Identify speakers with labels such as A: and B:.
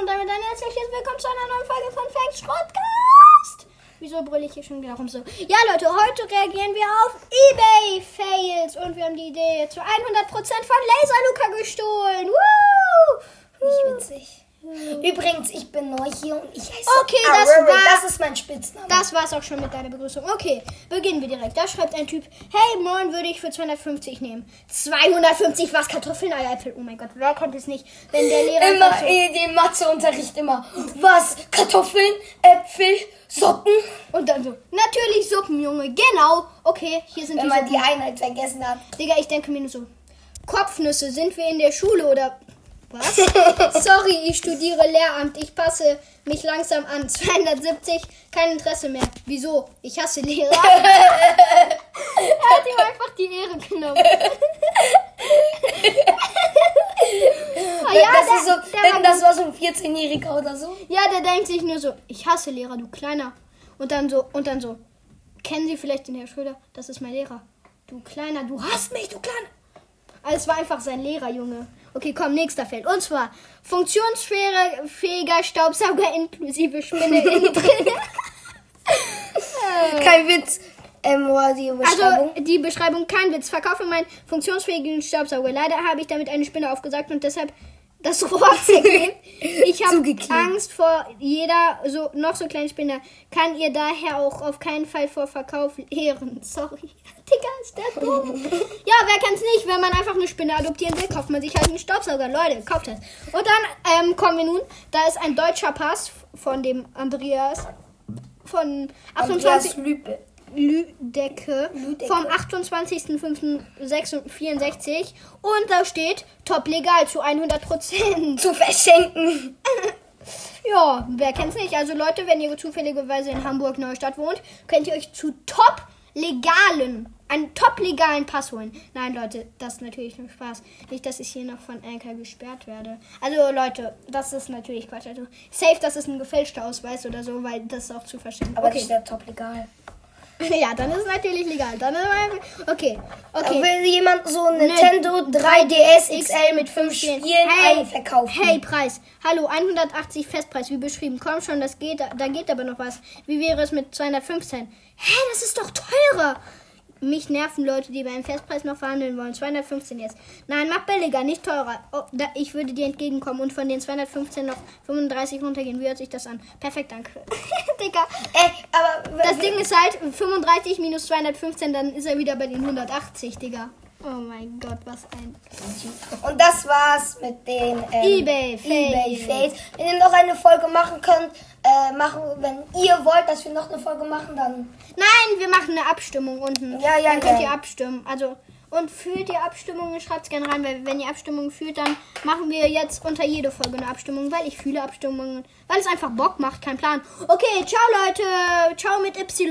A: und damit ein herzliches Willkommen zu einer neuen Folge von Fangs Podcast. Wieso brülle ich hier schon wieder rum so? Ja, Leute, heute reagieren wir auf Ebay-Fails und wir haben die Idee zu 100% von Laser Luca gestohlen. Woo!
B: Nicht witzig. Übrigens, ich bin neu hier und ich heiße
A: Okay, das
B: Arrere.
A: war-
B: Das ist Spitzname.
A: Das war's auch schon mit deiner Begrüßung. Okay, beginnen wir direkt. Da schreibt ein Typ, hey, moin, würde ich für 250 nehmen. 250 was? Kartoffeln, Eier, Äpfel. Oh mein Gott, wer konnte es nicht? Wenn der Lehrer
B: immer
A: so,
B: dem Matheunterricht immer. Was? Kartoffeln, Äpfel, Socken?
A: und dann so, natürlich Suppen, Junge. Genau. Okay, hier sind
B: Wenn
A: die
B: man
A: Suppen.
B: die Einheit vergessen hat.
A: Digga, ich denke mir nur so, Kopfnüsse, sind wir in der Schule oder was? Sorry, ich studiere Lehramt. Ich passe mich langsam an. 270, kein Interesse mehr. Wieso? Ich hasse Lehrer. er hat ihm einfach die Ehre genommen. ah, ja,
B: das,
A: der,
B: ist so,
A: der war
B: das war so ein 14-Jähriger oder so.
A: ja, der denkt sich nur so, ich hasse Lehrer, du Kleiner. Und dann so, und dann so, kennen Sie vielleicht den Herr Schröder? Das ist mein Lehrer. Du Kleiner, du hasst mich, du Kleiner. Also es war einfach sein Lehrer, Junge. Okay, komm, nächster Feld. Und zwar funktionsfähiger Staubsauger inklusive Spinne innen drin.
B: Kein Witz. Ähm, die Beschreibung.
A: Also die Beschreibung, kein Witz. Verkaufe meinen funktionsfähigen Staubsauger. Leider habe ich damit eine Spinne aufgesagt und deshalb das Rohr zerklebt. Ich habe. Angst vor jeder so noch so kleinen Spinne. Kann ihr daher auch auf keinen Fall vor Verkauf lehren. Sorry. Digga, ist der dumm. ja, wer kennt's nicht? Wenn man einfach eine Spinne adoptieren will, kauft man sich halt einen Staubsauger. Leute, kauft das. Und dann ähm, kommen wir nun. Da ist ein deutscher Pass von dem Andreas von 28.
B: Andreas Lübe.
A: Lüdecke
B: Lüdecke.
A: vom 28.05.64 und da steht top legal zu 100%.
B: Zu verschenken.
A: Ja, wer kennt's nicht? Also Leute, wenn ihr zufälligerweise in Hamburg Neustadt wohnt, könnt ihr euch zu top legalen, einen top legalen Pass holen. Nein, Leute, das ist natürlich nur Spaß. Nicht, dass ich hier noch von Anker gesperrt werde. Also Leute, das ist natürlich Quatsch. Also safe, das ist ein gefälschter Ausweis oder so, weil das ist auch zu verschenken.
B: Aber
A: okay.
B: ist ja top legal.
A: Ja, dann ist es natürlich legal. Dann ist es okay. Okay.
B: Will jemand so ein Nintendo 3DS XL mit 5
A: Spielen.
B: Hey, verkaufen?
A: Hey, Preis. Hallo, 180 Festpreis, wie beschrieben. Komm schon, das geht, da geht aber noch was. Wie wäre es mit 215? Hä, das ist doch teurer. Mich nerven Leute, die beim Festpreis noch verhandeln wollen. 215 jetzt. Nein, mach billiger, nicht teurer. Oh, da, ich würde dir entgegenkommen und von den 215 noch 35 runtergehen. Wie hört sich das an? Perfekt, danke. Digga.
B: Ey, aber
A: Das Ding ist halt 35 minus 215, dann ist er wieder bei den 180, Digga. Oh mein Gott, was ein.
B: Und das war's mit den ähm,
A: Ebay Fails.
B: Ebay Fails. Wenn ihr noch eine Folge machen könnt, äh, machen, wenn ihr wollt, dass wir noch eine Folge machen, dann
A: Nein, wir machen eine Abstimmung unten.
B: Ja, ja,
A: Dann könnt
B: ja.
A: ihr abstimmen. Also, und fühlt ihr Abstimmungen, schreibt es gerne rein, weil wenn ihr Abstimmungen fühlt, dann machen wir jetzt unter jede Folge eine Abstimmung, weil ich fühle Abstimmungen, weil es einfach Bock macht, kein Plan. Okay, ciao Leute, ciao mit Y.